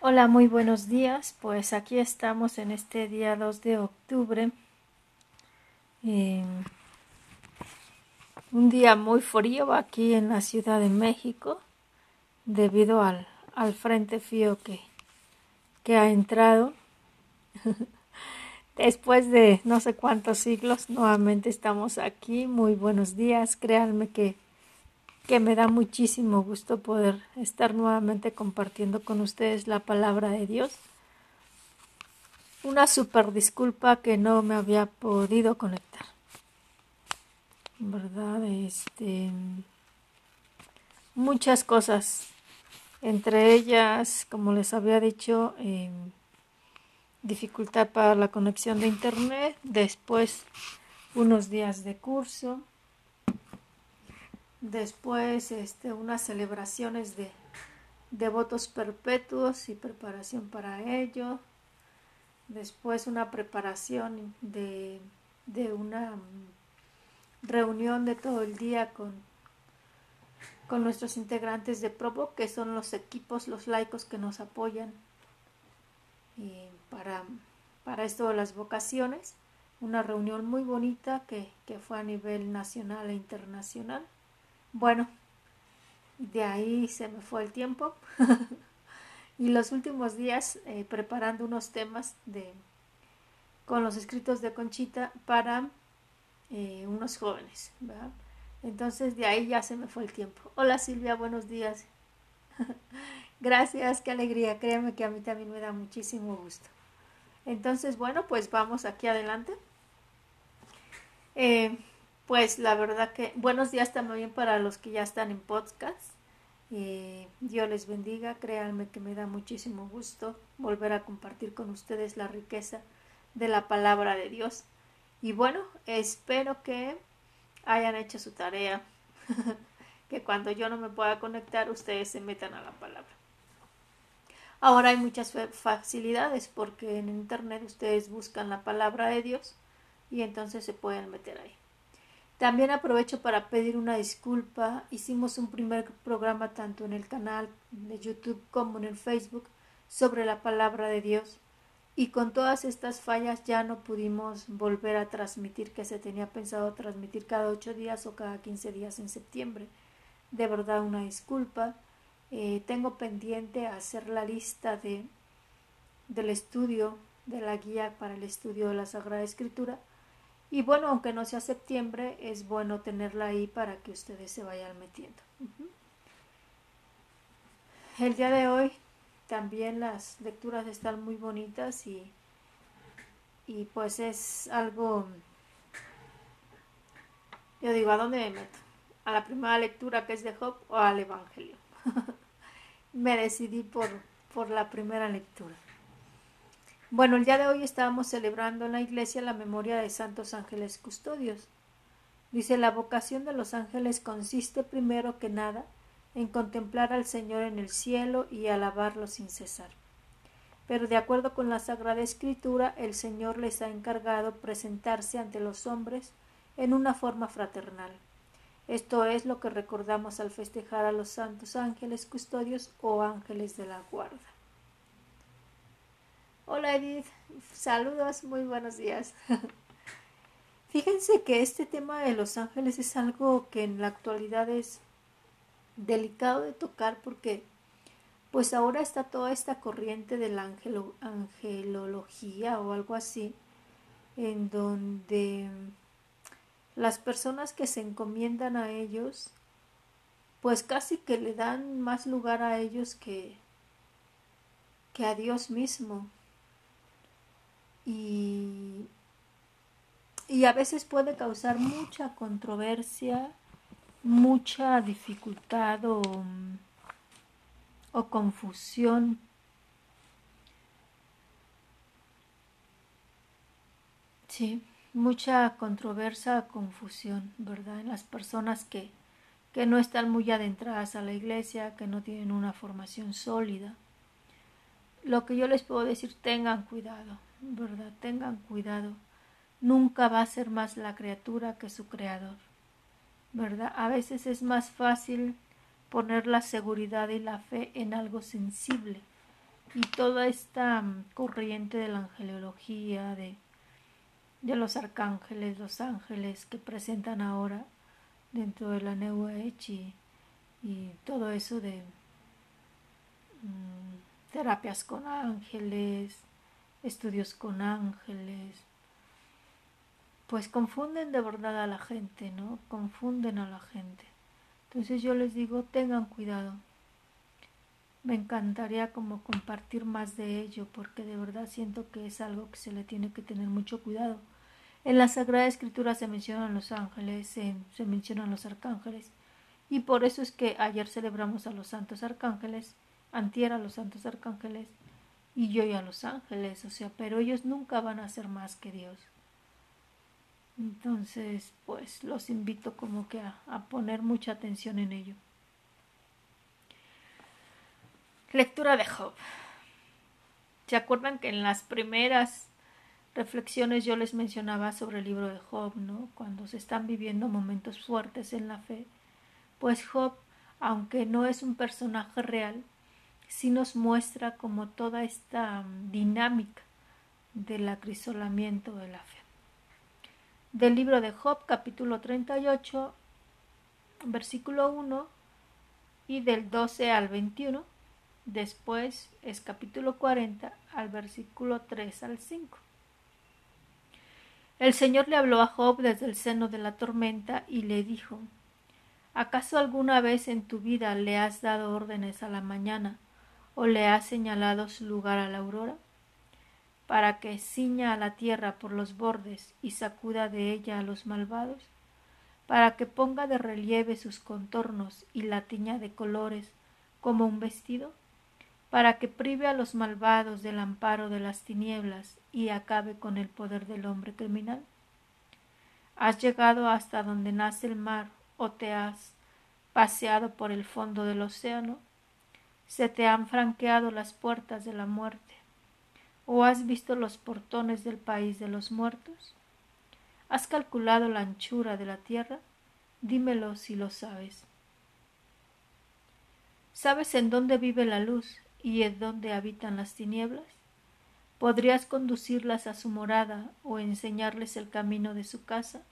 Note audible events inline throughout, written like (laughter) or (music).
Hola, muy buenos días. Pues aquí estamos en este día 2 de octubre. Eh, un día muy frío aquí en la Ciudad de México debido al, al frente frío que, que ha entrado. (laughs) Después de no sé cuántos siglos, nuevamente estamos aquí. Muy buenos días. Créanme que que me da muchísimo gusto poder estar nuevamente compartiendo con ustedes la palabra de Dios. Una super disculpa que no me había podido conectar. ¿Verdad? Este muchas cosas. Entre ellas, como les había dicho, eh, dificultad para la conexión de internet, después unos días de curso, después este, unas celebraciones de, de votos perpetuos y preparación para ello, después una preparación de, de una reunión de todo el día con, con nuestros integrantes de Provo, que son los equipos, los laicos que nos apoyan y para, para esto de las vocaciones. Una reunión muy bonita que, que fue a nivel nacional e internacional. Bueno, de ahí se me fue el tiempo. (laughs) y los últimos días eh, preparando unos temas de con los escritos de Conchita para eh, unos jóvenes. Entonces de ahí ya se me fue el tiempo. Hola Silvia, buenos días. (laughs) Gracias, qué alegría. Créeme que a mí también me da muchísimo gusto. Entonces, bueno, pues vamos aquí adelante. Eh, pues la verdad que buenos días también para los que ya están en podcast. Eh, Dios les bendiga, créanme que me da muchísimo gusto volver a compartir con ustedes la riqueza de la palabra de Dios. Y bueno, espero que hayan hecho su tarea, (laughs) que cuando yo no me pueda conectar ustedes se metan a la palabra. Ahora hay muchas facilidades porque en internet ustedes buscan la palabra de Dios y entonces se pueden meter ahí. También aprovecho para pedir una disculpa. Hicimos un primer programa tanto en el canal de YouTube como en el Facebook sobre la palabra de Dios. Y con todas estas fallas ya no pudimos volver a transmitir que se tenía pensado transmitir cada ocho días o cada quince días en septiembre. De verdad una disculpa. Eh, tengo pendiente hacer la lista de, del estudio, de la guía para el estudio de la Sagrada Escritura y bueno, aunque no sea septiembre, es bueno tenerla ahí para que ustedes se vayan metiendo. El día de hoy también las lecturas están muy bonitas y, y pues es algo, yo digo, ¿a dónde me meto? ¿A la primera lectura que es de Job o al Evangelio? (laughs) me decidí por, por la primera lectura. Bueno, el día de hoy estábamos celebrando en la iglesia la memoria de santos ángeles custodios. Dice, la vocación de los ángeles consiste primero que nada en contemplar al Señor en el cielo y alabarlo sin cesar. Pero de acuerdo con la Sagrada Escritura, el Señor les ha encargado presentarse ante los hombres en una forma fraternal. Esto es lo que recordamos al festejar a los santos ángeles custodios o ángeles de la guarda. Hola Edith, saludos, muy buenos días. (laughs) Fíjense que este tema de los ángeles es algo que en la actualidad es delicado de tocar porque pues ahora está toda esta corriente de la angelología o algo así, en donde las personas que se encomiendan a ellos, pues casi que le dan más lugar a ellos que, que a Dios mismo y, y a veces puede causar mucha controversia, mucha dificultad o, o confusión. Sí, mucha controversia, confusión, ¿verdad? En las personas que, que no están muy adentradas a la iglesia, que no tienen una formación sólida. Lo que yo les puedo decir, tengan cuidado, ¿verdad? Tengan cuidado. Nunca va a ser más la criatura que su creador, ¿verdad? A veces es más fácil poner la seguridad y la fe en algo sensible, y toda esta mm, corriente de la angelología, de, de los arcángeles, los ángeles que presentan ahora dentro de la New Age y, todo eso de mm, terapias con ángeles, estudios con ángeles, pues confunden de verdad a la gente, ¿no? Confunden a la gente. Entonces yo les digo, tengan cuidado. Me encantaría como compartir más de ello porque de verdad siento que es algo que se le tiene que tener mucho cuidado. En la Sagrada Escritura se mencionan los ángeles, se, se mencionan los arcángeles y por eso es que ayer celebramos a los santos arcángeles, antier a los santos arcángeles y yo y a los ángeles, o sea, pero ellos nunca van a ser más que Dios. Entonces, pues los invito como que a, poner mucha atención en ello. Lectura de Job. ¿Se acuerdan que en las primeras reflexiones yo les mencionaba sobre el libro de Job, ¿no? Cuando se están viviendo momentos fuertes en la fe, pues Job, aunque no es un personaje real, sí nos muestra como toda esta mm, dinámica del acrisolamiento de la fe del libro de Job, capítulo 38, versículo 1 y del 12 al 21. Después es capítulo 40 al versículo 3 al 5. El Señor le habló a Job desde el seno de la tormenta y le dijo ¿Acaso alguna vez en tu vida le has dado órdenes a la mañana o le has señalado su lugar a la aurora? para que ciña a la tierra por los bordes y sacuda de ella a los malvados, para que ponga de relieve sus contornos y la tiña de colores como un vestido, para que prive a los malvados del amparo de las tinieblas y acabe con el poder del hombre criminal. Has llegado hasta donde nace el mar o te has paseado por el fondo del océano, se te han franqueado las puertas de la muerte ¿O has visto los portones del país de los muertos? ¿Has calculado la anchura de la tierra? Dímelo si lo sabes. ¿Sabes en dónde vive la luz y en dónde habitan las tinieblas? ¿Podrías conducirlas a su morada o enseñarles el camino de su casa?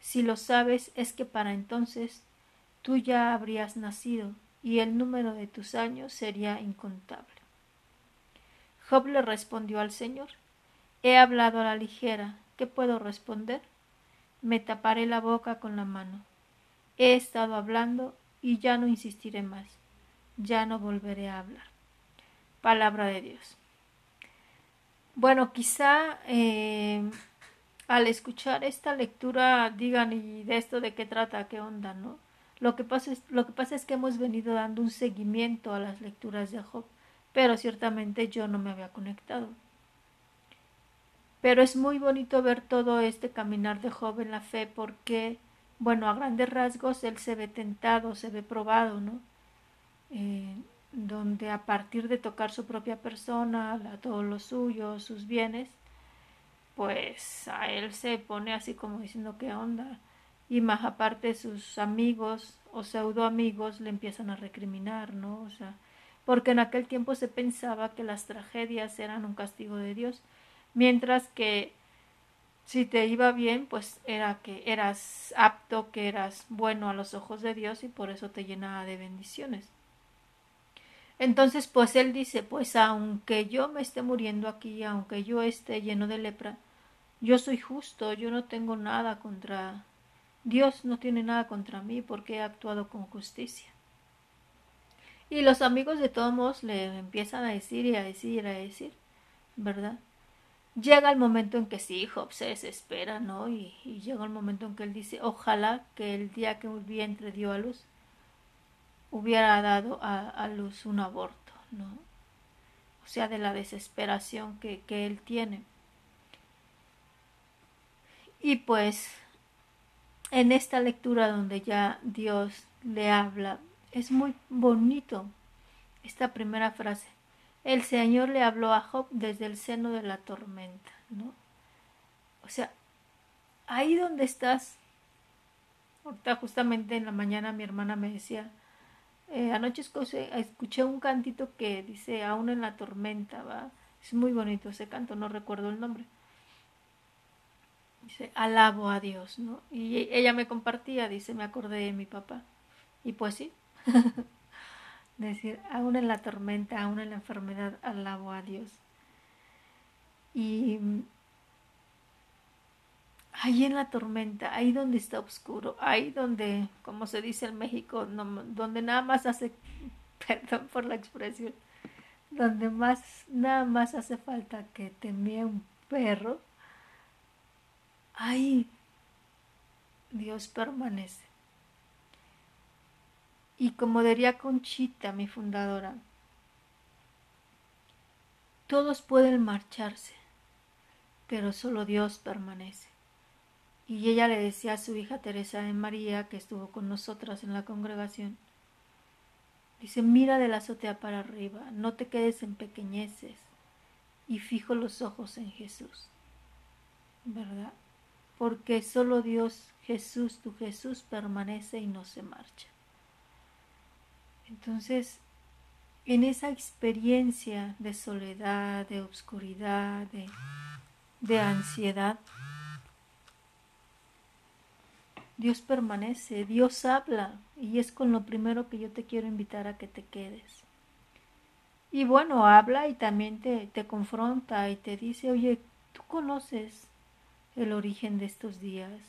Si lo sabes es que para entonces tú ya habrías nacido y el número de tus años sería incontable. Job le respondió al Señor He hablado a la ligera. ¿Qué puedo responder? Me taparé la boca con la mano. He estado hablando y ya no insistiré más. Ya no volveré a hablar. Palabra de Dios. Bueno, quizá eh, al escuchar esta lectura digan, ¿y de esto de qué trata? ¿Qué onda? ¿no? Lo que, pasa es, lo que pasa es que hemos venido dando un seguimiento a las lecturas de Job pero ciertamente yo no me había conectado. Pero es muy bonito ver todo este caminar de Job en la fe porque, bueno, a grandes rasgos él se ve tentado, se ve probado, ¿no? Eh, donde a partir de tocar su propia persona, a todos los suyos, sus bienes, pues a él se pone así como diciendo qué onda. Y más aparte sus amigos o pseudo amigos le empiezan a recriminar, ¿no? O sea, porque en aquel tiempo se pensaba que las tragedias eran un castigo de Dios, mientras que si te iba bien, pues era que eras apto, que eras bueno a los ojos de Dios y por eso te llenaba de bendiciones. Entonces, pues él dice, pues aunque yo me esté muriendo aquí, aunque yo esté lleno de lepra, yo soy justo, yo no tengo nada contra Dios no tiene nada contra mí porque he actuado con justicia. Y los amigos de todos modos le empiezan a decir y a decir y a decir, ¿verdad? Llega el momento en que sí, Job se desespera, ¿no? Y, llega el momento en que él dice, ojalá que el día que un vientre dio a luz hubiera dado a, luz un aborto, ¿no? O sea, de la desesperación que él tiene. Y pues, en esta lectura donde ya Dios le habla es muy bonito esta primera frase. El Señor le habló a Job desde el seno de la tormenta, ¿no? O sea, ahí donde estás, ahorita justamente en la mañana mi hermana me decía, Eh, anoche escuché un cantito que dice aún en la tormenta, ¿va? Es muy bonito ese canto, no recuerdo el nombre. Dice, alabo a Dios, ¿no? Y ella me compartía, dice, me acordé de mi papá. Y pues sí, (laughs) decir, aún en la tormenta, aún en la enfermedad, alabo a Dios. Y ahí en la tormenta, ahí donde está oscuro, ahí donde, como se dice en México, donde nada más hace, (laughs) perdón por la expresión, donde más, nada más hace falta que te un perro, ahí Dios permanece. Y como diría Conchita, mi fundadora, todos pueden marcharse, pero solo Dios permanece. Y ella le decía a su hija Teresa de María, que estuvo con nosotras en la congregación, dice, mira de la azotea para arriba, no te quedes en pequeñeces y fijo los ojos en Jesús, ¿verdad? Porque solo Dios, Jesús, tu Jesús permanece y no se marcha. Entonces, en esa experiencia de soledad, de obscuridad, de, de ansiedad, Dios permanece, Dios habla y es con lo primero que yo te quiero invitar a que te quedes. Y bueno, habla y también te, te confronta y te dice, oye, tú conoces el origen de estos días,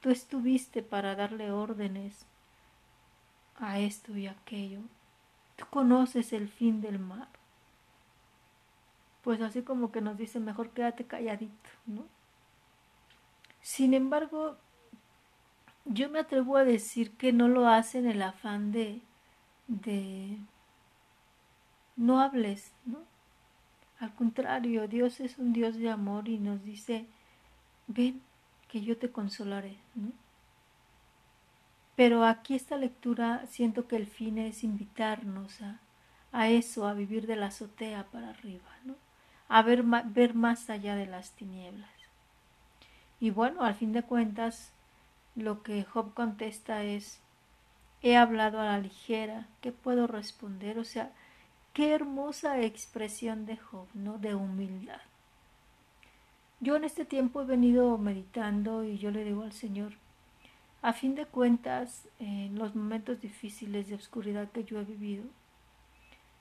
tú estuviste para darle órdenes a esto y aquello, tú conoces el fin del mar. Pues así como que nos dice, mejor quédate calladito, ¿no? Sin embargo, yo me atrevo a decir que no lo hace en el afán de, de no hables, ¿no? Al contrario, Dios es un Dios de amor y nos dice, ven, que yo te consolaré, ¿no? Pero aquí esta lectura siento que el fin es invitarnos a, a eso, a vivir de la azotea para arriba, ¿no? A ver, ver más allá de las tinieblas. Y bueno, al fin de cuentas, lo que Job contesta es, he hablado a la ligera, ¿qué puedo responder? O sea, qué hermosa expresión de Job, ¿no? De humildad. Yo en este tiempo he venido meditando y yo le digo al Señor, a fin de cuentas, en los momentos difíciles de oscuridad que yo he vivido,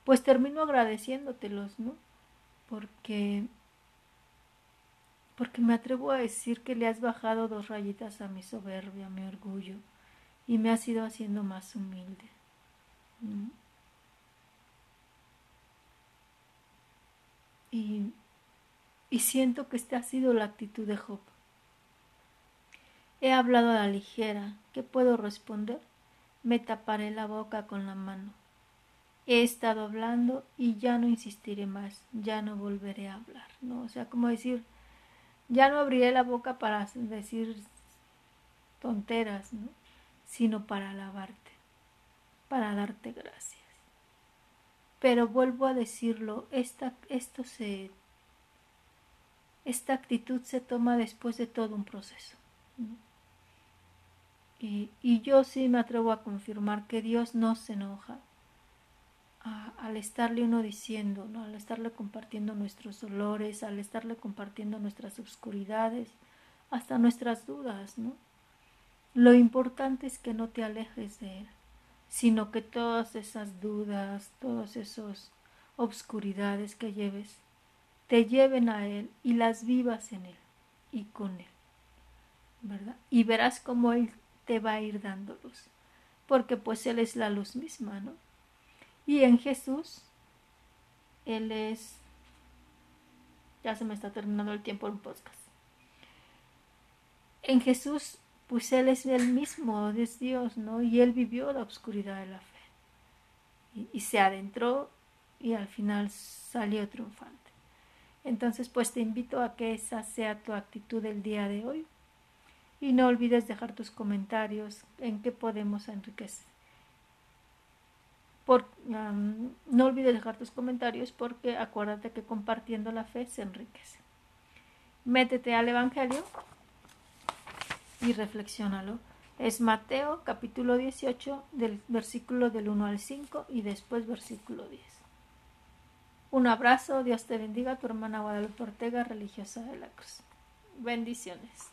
pues termino agradeciéndotelos, ¿no? Porque porque me atrevo a decir que le has bajado dos rayitas a mi soberbia, a mi orgullo, y me has ido haciendo más humilde. Y, y siento que esta ha sido la actitud de Job. He hablado a la ligera. ¿Qué puedo responder? Me taparé la boca con la mano. He estado hablando y ya no insistiré más, ya no volveré a hablar, ¿no? O sea, como decir, ya no abriré la boca para decir tonteras, ¿no? sino para alabarte, para darte gracias. Pero vuelvo a decirlo, esta, esto se, esta actitud se toma después de todo un proceso. Y, yo sí me atrevo a confirmar que Dios no se enoja al estarle uno diciendo, ¿no? al estarle compartiendo nuestros dolores, al estarle compartiendo nuestras oscuridades, hasta nuestras dudas, ¿no? Lo importante es que no te alejes de Él, sino que todas esas dudas, todas esas obscuridades que lleves, te lleven a Él y las vivas en Él y con Él, ¿verdad? Y verás cómo Él te va a ir dando luz, porque pues Él es la luz misma, ¿no? Y en Jesús, Él es... Ya se me está terminando el tiempo en podcast. En Jesús, pues Él es el mismo, es Dios, ¿no? Y Él vivió la oscuridad de la fe. Y, y se adentró y al final salió triunfante. Entonces, pues te invito a que esa sea tu actitud el día de hoy. Y no olvides dejar tus comentarios en qué podemos enriquecer por, no olvides dejar tus comentarios porque acuérdate que compartiendo la fe se enriquece. Métete al Evangelio y reflexiónalo. Es Mateo capítulo 18 del versículo del 1 al 5 y después versículo 10. Un abrazo, Dios te bendiga, tu hermana Guadalupe Ortega, religiosa de la Cruz. Bendiciones.